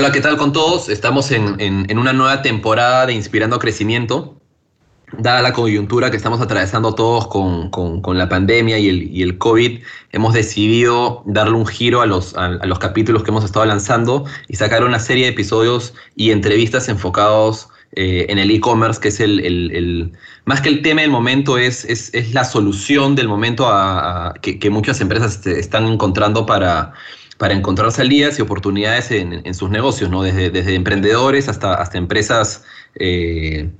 Hola, ¿qué tal con todos? Estamos en, una nueva temporada de Inspirando Crecimiento. Dada la coyuntura que estamos atravesando todos con, la pandemia y el, y el, COVID, hemos decidido darle un giro a los, a, los capítulos que hemos estado lanzando y sacar una serie de episodios y entrevistas enfocados eh, en el e-commerce, que es el, más que el tema del momento, es, es, la solución del momento a, que, muchas empresas están encontrando para, para encontrar salidas y oportunidades en, sus negocios, ¿no? Desde, desde emprendedores hasta, hasta empresas eh,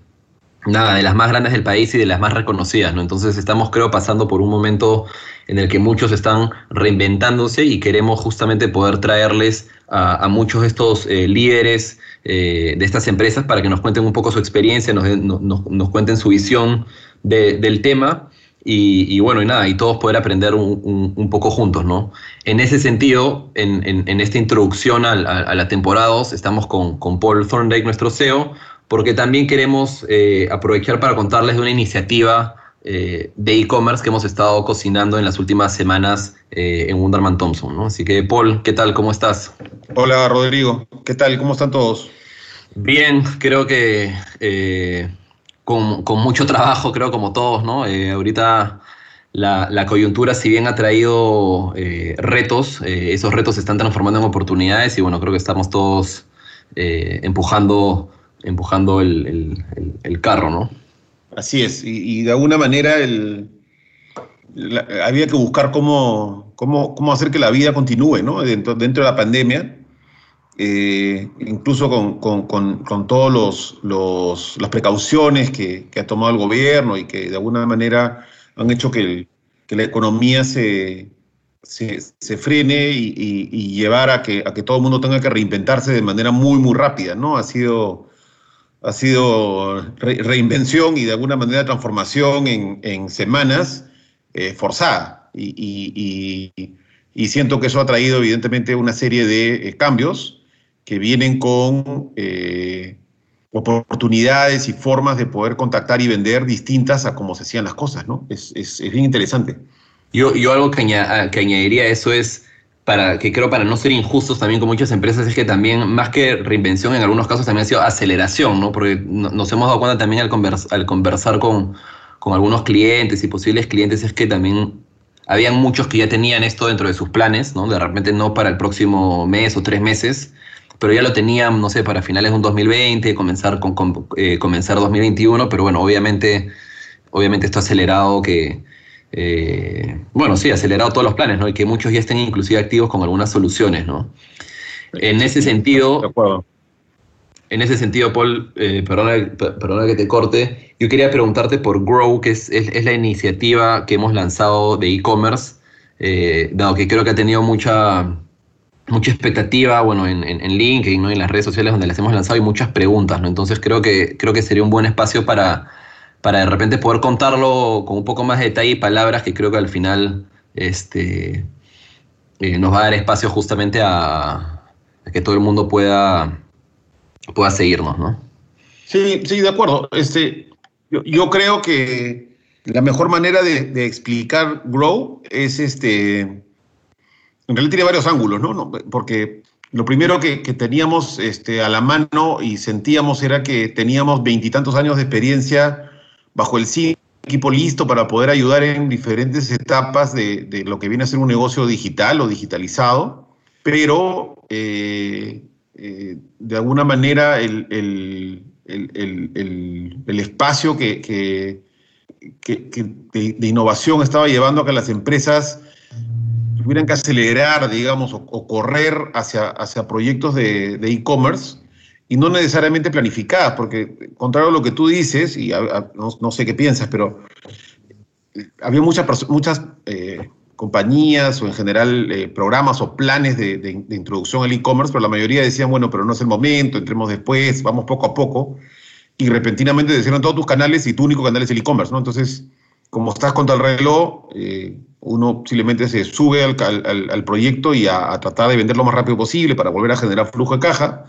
nada, de las más grandes del país y de las más reconocidas, ¿no? Entonces estamos, creo, pasando por un momento en el que muchos están reinventándose y queremos justamente poder traerles a, muchos de estos eh, líderes eh, de estas empresas para que nos cuenten un poco su experiencia, nos, nos, cuenten su visión del tema y, bueno, y nada, y todos poder aprender un, poco juntos, ¿no? En ese sentido, en, esta introducción a, la temporada 2, estamos con, Paul Thorndike, nuestro CEO, porque también queremos eh, aprovechar para contarles de una iniciativa eh, de e-commerce que hemos estado cocinando en las últimas semanas en Wunderman Thompson, ¿no? Así que, Paul, ¿qué tal? ¿Cómo estás? Hola, Rodrigo. ¿Qué tal? ¿Cómo están todos? Bien, creo que eh, con, mucho trabajo, creo como todos, ¿no? Eh, ahorita la, coyuntura, si bien ha traído eh, retos, esos retos se están transformando en oportunidades y bueno, creo que estamos todos empujando, empujando el, carro, ¿no? Así es, y, de alguna manera el, había que buscar cómo, cómo, cómo, hacer que la vida continúe, ¿no? Dentro, dentro de la pandemia eh, incluso con, todas los, las precauciones que, ha tomado el gobierno y que de alguna manera han hecho que, la economía se, se, frene y, llevar a que, a que todo el mundo tenga que reinventarse de manera muy, muy rápida, ¿no? Ha sido, ha sido reinvención y de alguna manera transformación en, semanas eh, forzada. Y, siento que eso ha traído evidentemente una serie de eh, cambios que vienen con eh, oportunidades y formas de poder contactar y vender distintas a cómo se hacían las cosas, ¿no? Es, es, bien interesante. Yo, yo algo que, que añadiría a eso es, para, que creo para no ser injustos también con muchas empresas, es que también, más que reinvención, en algunos casos también ha sido aceleración, ¿no? Porque nos hemos dado cuenta también al, al conversar con, con algunos clientes y posibles clientes, es que también habían muchos que ya tenían esto dentro de sus planes, ¿no? De repente no para el próximo mes o tres meses, pero ya lo tenían, no sé, para finales de un 2020, comenzar, con, eh, comenzar 2021, pero bueno, obviamente, obviamente esto ha acelerado que, eh, bueno, sí, ha acelerado todos los planes, ¿no? Y que muchos ya estén inclusive activos con algunas soluciones, ¿no? En ese sentido, en ese sentido, Paul, eh, perdona, que te corte, yo quería preguntarte por Grow, que es, es, la iniciativa que hemos lanzado de e-commerce, dado que creo que ha tenido mucha mucha expectativa, bueno, en, en, LinkedIn, ¿no? en las redes sociales donde les hemos lanzado y muchas preguntas, ¿no? Entonces creo que, creo que sería un buen espacio para, para de repente poder contarlo con un poco más de detalle y palabras que creo que al final este, eh, nos va a dar espacio justamente a, que todo el mundo pueda, pueda seguirnos, ¿no? Sí, sí, de acuerdo. Este, yo, creo que la mejor manera de explicar Grow es este en realidad tiene varios ángulos, ¿no? Porque lo primero que, teníamos este, a la mano y sentíamos era que teníamos veintitantos años de experiencia bajo el sí, equipo listo para poder ayudar en diferentes etapas de, lo que viene a ser un negocio digital o digitalizado, pero eh, eh, de alguna manera el, espacio que, de, innovación estaba llevando a que las empresas tuvieran que acelerar, digamos, o, correr hacia, hacia proyectos de e-commerce y no necesariamente planificadas, porque contrario a lo que tú dices, y no, sé qué piensas, pero eh, había muchas, muchas eh, compañías o en general eh, programas o planes de, de introducción al e-commerce, pero la mayoría decían, bueno, pero no es el momento, entremos después, vamos poco a poco, y repentinamente decían todos tus canales y tu único canal es el e-commerce, ¿no? Entonces, como estás contra el reloj, eh, uno simplemente se sube al, proyecto y a, tratar de vender lo más rápido posible para volver a generar flujo de caja,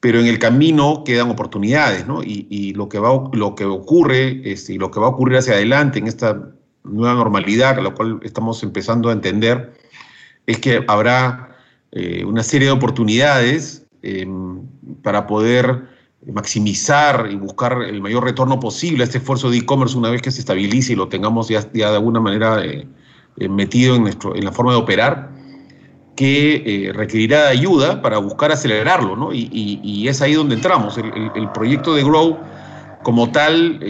pero en el camino quedan oportunidades, ¿no? Y, lo, que va, lo que ocurre este, y lo que va a ocurrir hacia adelante en esta nueva normalidad, a la cual estamos empezando a entender, es que habrá eh, una serie de oportunidades em, para poder maximizar y buscar el mayor retorno posible a este esfuerzo de e-commerce una vez que se estabilice y lo tengamos ya, de alguna manera eh, eh, metido en, nuestro, en la forma de operar, que eh, requerirá ayuda para buscar acelerarlo, ¿no? Y, es ahí donde entramos. El, proyecto de Grow como tal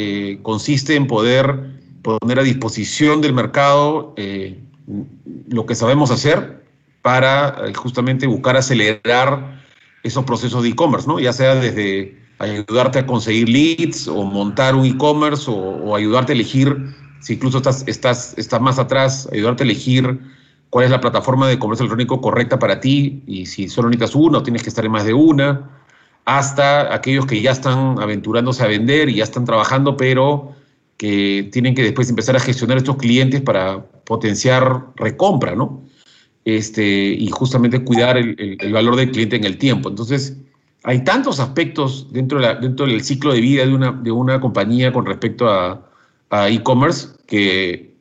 consiste en poder poner a disposición del mercado lo que sabemos hacer para justamente buscar acelerar esos procesos de e-commerce, ¿no? Ya sea desde ayudarte a conseguir leads o montar un e-commerce o, ayudarte a elegir, si incluso estás, estás, estás más atrás, ayudarte a elegir cuál es la plataforma de comercio electrónico correcta para ti y si solo necesitas una o tienes que estar en más de una, hasta aquellos que ya están aventurándose a vender y ya están trabajando, pero que tienen que después empezar a gestionar estos clientes para potenciar recompra, ¿no? Este, y justamente cuidar el, el valor del cliente en el tiempo. Entonces, hay tantos aspectos dentro, de dentro del ciclo de vida de una, de una compañía con respecto a, e-commerce que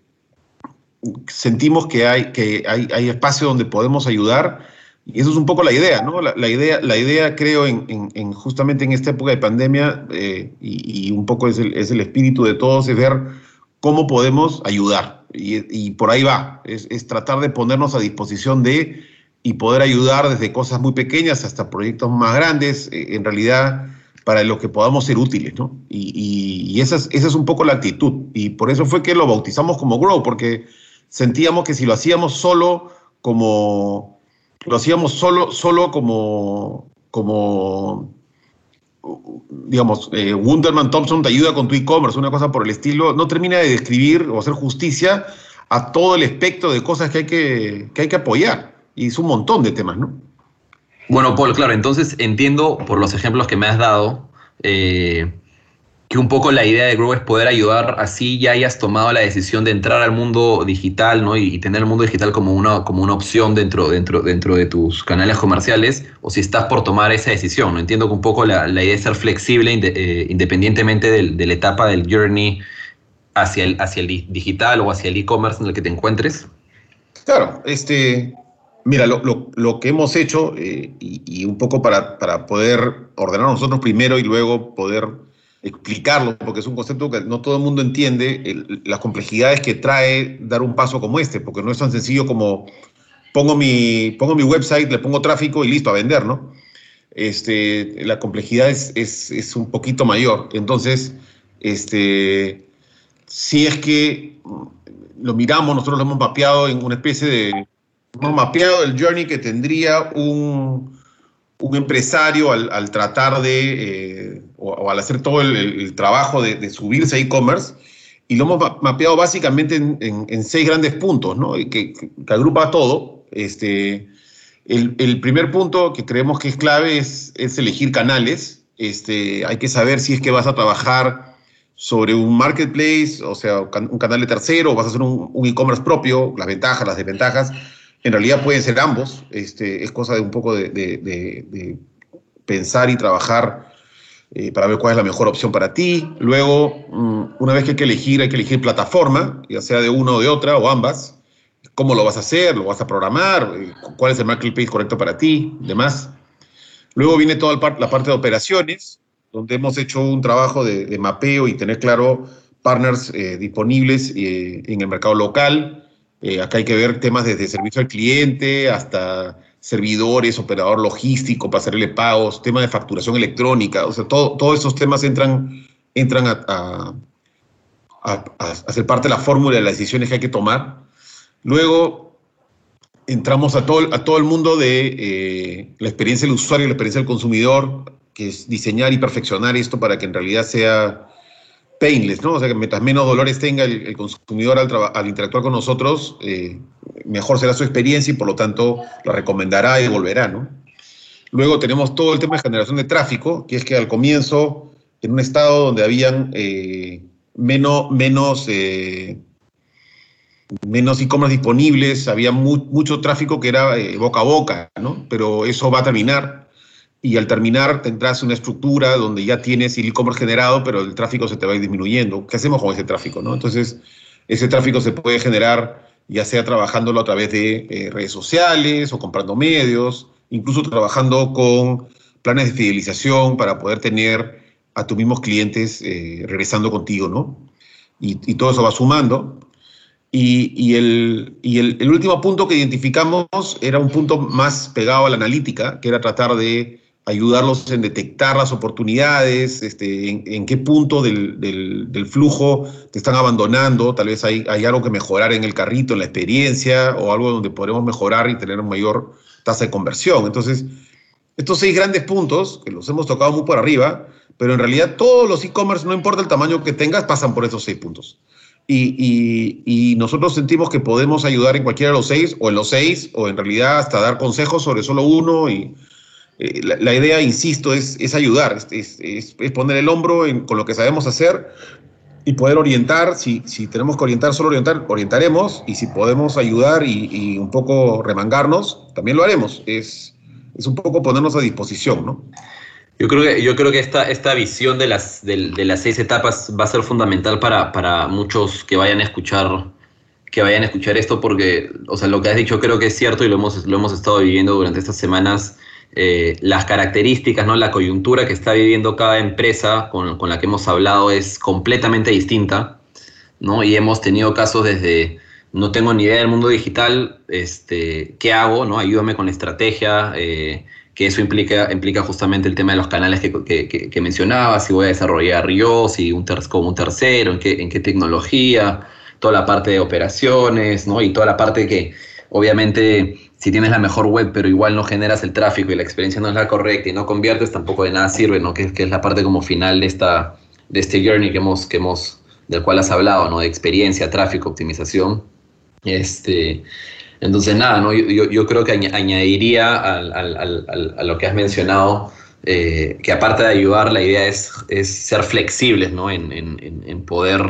sentimos que, hay, que hay, hay, espacio donde podemos ayudar. Y eso es un poco la idea, ¿no? La, idea, la idea creo, en, justamente en esta época de pandemia, eh, y, un poco es el, es el, espíritu de todos, es ver cómo podemos ayudar. Y, por ahí va, es, es tratar de ponernos a disposición de y poder ayudar desde cosas muy pequeñas hasta proyectos más grandes, eh, en realidad para lo que podamos ser útiles, ¿no? Y, esa, es, un poco la actitud. Y por eso fue que lo bautizamos como Grow, porque sentíamos que si lo hacíamos solo, como, lo hacíamos solo, solo como, digamos, eh, Thompson te ayuda con tu e-commerce, una cosa por el estilo, no termina de describir o hacer justicia a todo el espectro de cosas que hay que, que, hay que apoyar y es un montón de temas, ¿no? Bueno, Paul, claro, entonces entiendo por los ejemplos que me has dado eh, que un poco la idea de Grow es poder ayudar así ya hayas tomado la decisión de entrar al mundo digital ¿no? y, tener el mundo digital como una, como una opción dentro, dentro, dentro de tus canales comerciales o si estás por tomar esa decisión. ¿no? Entiendo que un poco la, idea es ser flexible eh, independientemente de la etapa del journey hacia el, hacia el digital o hacia el e-commerce en el que te encuentres. Claro, este, Mira, lo, que hemos hecho, eh, y, un poco para, para poder ordenar nosotros primero y luego poder explicarlo, porque es un concepto que no todo el mundo entiende, las complejidades que trae dar un paso como este, porque no es tan sencillo como pongo mi, pongo mi website, le pongo tráfico y listo, a vender, ¿no? Este, la complejidad es, es, es un poquito mayor. Entonces, este, si es que lo miramos, nosotros lo hemos mapeado en una especie de hemos mapeado el journey que tendría un, un empresario al, tratar de, eh, o, al hacer todo el, trabajo de, subirse a e-commerce, y lo hemos mapeado básicamente en, seis grandes puntos, ¿no? que, agrupa todo. Este, el, primer punto que creemos que es clave es, es elegir canales. Este, hay que saber si es que vas a trabajar sobre un marketplace, o sea, un canal de tercero, o vas a hacer un e-commerce propio, las ventajas, las desventajas en realidad pueden ser ambos, este, es cosa de un poco de, pensar y trabajar eh, para ver cuál es la mejor opción para ti. Luego, mm, una vez que hay que elegir, hay que elegir plataforma, ya sea de una o de otra o ambas. ¿Cómo lo vas a hacer? ¿Lo vas a programar? Eh, ¿Cuál es el marketplace correcto para ti? Demás. Luego viene toda la parte de operaciones, donde hemos hecho un trabajo de, mapeo y tener claro partners eh, disponibles en el mercado local, eh, acá hay que ver temas desde servicio al cliente hasta servidores, operador logístico, pasarle pagos, tema de facturación electrónica, o sea, todo, todos esos temas entran, entran a, a, ser parte de la fórmula de las decisiones que hay que tomar. Luego entramos a todo, a todo el mundo de eh, la experiencia del usuario, la experiencia del consumidor, que es diseñar y perfeccionar esto para que en realidad sea painless, ¿no? O sea, que mientras menos dolores tenga el, consumidor al, interactuar con nosotros, eh, mejor será su experiencia y por lo tanto la recomendará y volverá, ¿no? Luego tenemos todo el tema de generación de tráfico, que es que al comienzo, en un estado donde habían eh, menos, menos, eh, menos e-commerce disponibles, había mucho tráfico que era boca a boca, ¿no? Pero eso va a terminar y al terminar tendrás una estructura donde ya tienes el e-commerce generado, pero el tráfico se te va a ir disminuyendo. ¿Qué hacemos con ese tráfico? No? Entonces, ese tráfico se puede generar ya sea trabajándolo a través de eh, redes sociales o comprando medios, incluso trabajando con planes de fidelización para poder tener a tus mismos clientes eh, regresando contigo, ¿no? Y, todo eso va sumando. Y, el, el, último punto que identificamos era un punto más pegado a la analítica, que era tratar de ayudarlos en detectar las oportunidades, este, en, qué punto del, del, flujo te están abandonando, tal vez hay, hay, algo que mejorar en el carrito, en la experiencia, o algo donde podremos mejorar y tener una mayor tasa de conversión. Entonces, estos seis grandes puntos, que los hemos tocado muy por arriba, pero en realidad todos los e-commerce, no importa el tamaño que tengas, pasan por esos seis puntos. Y, y, nosotros sentimos que podemos ayudar en cualquiera de los seis, o en los seis, o en realidad hasta dar consejos sobre solo uno. Y eh, la, idea, insisto, es, es ayudar, es, es, poner el hombro en, con lo que sabemos hacer y poder orientar. Si, si tenemos que orientar, solo orientar, orientaremos. Y si podemos ayudar y, y un poco remangarnos, también lo haremos. Es, es un poco ponernos a disposición, ¿no? Yo creo que, yo creo que esta, esta visión de las, de, las seis etapas va a ser fundamental para, para, muchos que vayan a escuchar que vayan a escuchar esto porque, o sea, lo que has dicho creo que es cierto y lo hemos, lo hemos estado viviendo durante estas semanas. Eh, las características, ¿no? la coyuntura que está viviendo cada empresa con, con, la que hemos hablado es completamente distinta, ¿no? Y hemos tenido casos desde no tengo ni idea del mundo digital, este, ¿qué hago? ¿no? Ayúdame con la estrategia, eh, que eso implica, implica justamente el tema de los canales que, que, que mencionaba, si voy a desarrollar yo, si un como un tercero, en qué, en qué tecnología, toda la parte de operaciones, ¿no? Y toda la parte que, obviamente, si tienes la mejor web, pero igual no generas el tráfico y la experiencia no es la correcta y no conviertes, tampoco de nada sirve, ¿no? Que, es la parte como final de, esta, de este journey que hemos, que hemos, del cual has hablado, ¿no? De experiencia, tráfico, optimización. Este, entonces, nada, ¿no? yo, yo, creo que añadiría a lo que has mencionado, eh, que aparte de ayudar, la idea es, ser flexibles ¿no? en, en, poder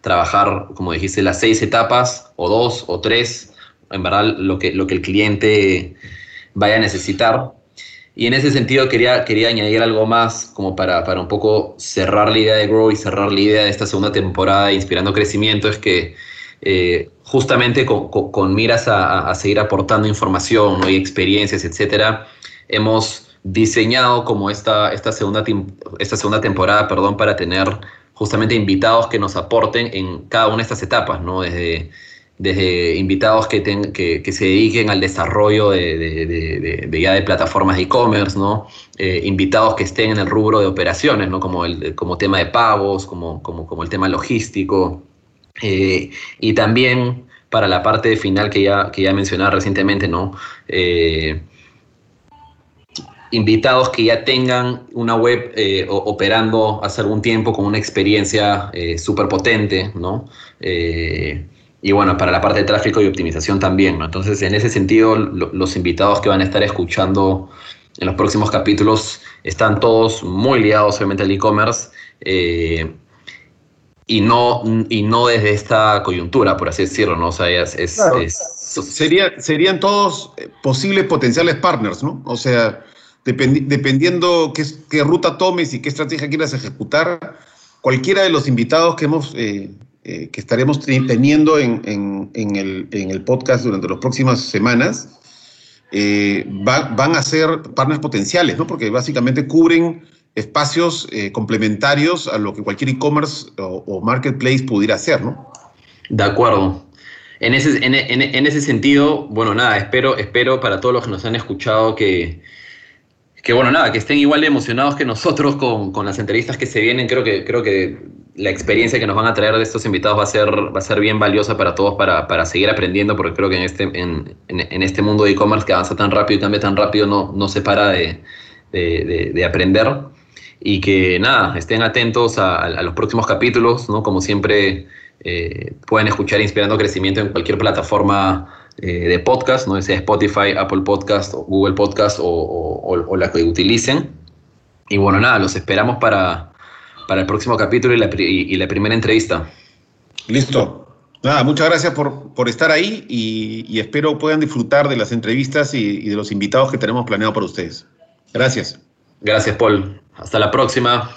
trabajar, como dijiste, las seis etapas, o dos, o tres, en verdad, lo que, lo que el cliente vaya a necesitar. Y en ese sentido quería, quería añadir algo más como para, para un poco cerrar la idea de Grow y cerrar la idea de esta segunda temporada Inspirando Crecimiento, es que eh, justamente con, miras a, seguir aportando información y experiencias, etcétera, hemos diseñado como esta, esta, segunda, esta segunda temporada perdón, para tener justamente invitados que nos aporten en cada una de estas etapas, ¿no? desde, desde invitados que, que, se dediquen al desarrollo de, ya de plataformas de e-commerce, ¿no? Eh, invitados que estén en el rubro de operaciones, ¿no? como, el, como tema de pagos, como, como, como el tema logístico, eh, y también para la parte final que ya, que ya mencionaba recientemente, ¿no? Eh, invitados que ya tengan una web eh, operando hace algún tiempo con una experiencia súper potente, ¿no? Y bueno, para la parte de tráfico y optimización también, ¿no? Entonces, en ese sentido, los invitados que van a estar escuchando en los próximos capítulos están todos muy ligados obviamente al e-commerce y no, y no desde esta coyuntura, por así decirlo, ¿no? O sea, es, Sería, serían todos eh, posibles potenciales partners, ¿no? O sea, dependiendo qué, qué, ruta tomes y qué estrategia quieras ejecutar, cualquiera de los invitados que hemos eh, eh, que estaremos teniendo en, en, el, en, el, podcast durante las próximas semanas van a ser partners potenciales, ¿no? Porque básicamente cubren espacios eh, complementarios a lo que cualquier e-commerce o, marketplace pudiera hacer, ¿no? De acuerdo. En ese, en, en, ese sentido, bueno, nada, espero, espero para todos los que nos han escuchado que, que bueno, nada, que estén igual de emocionados que nosotros con, con, las entrevistas que se vienen. Creo que, creo que la experiencia que nos van a traer de estos invitados va a ser, va a ser bien valiosa para todos para, para seguir aprendiendo, porque creo que en este, en, en este mundo de e-commerce que avanza tan rápido y cambia tan rápido, no, no se para de, de, de, de aprender y que nada, estén atentos a, los próximos capítulos, ¿no? Como siempre eh, pueden escuchar Inspirando Crecimiento en cualquier plataforma eh, de podcast, ¿no? sea Spotify, Apple Podcast, o Google Podcast o, la que utilicen. Y bueno, nada, los esperamos para, para el próximo capítulo y la, y, la primera entrevista. Listo. Nada, muchas gracias por, por estar ahí y, espero puedan disfrutar de las entrevistas y, y de los invitados que tenemos planeado para ustedes. Gracias. Gracias, Paul. Hasta la próxima.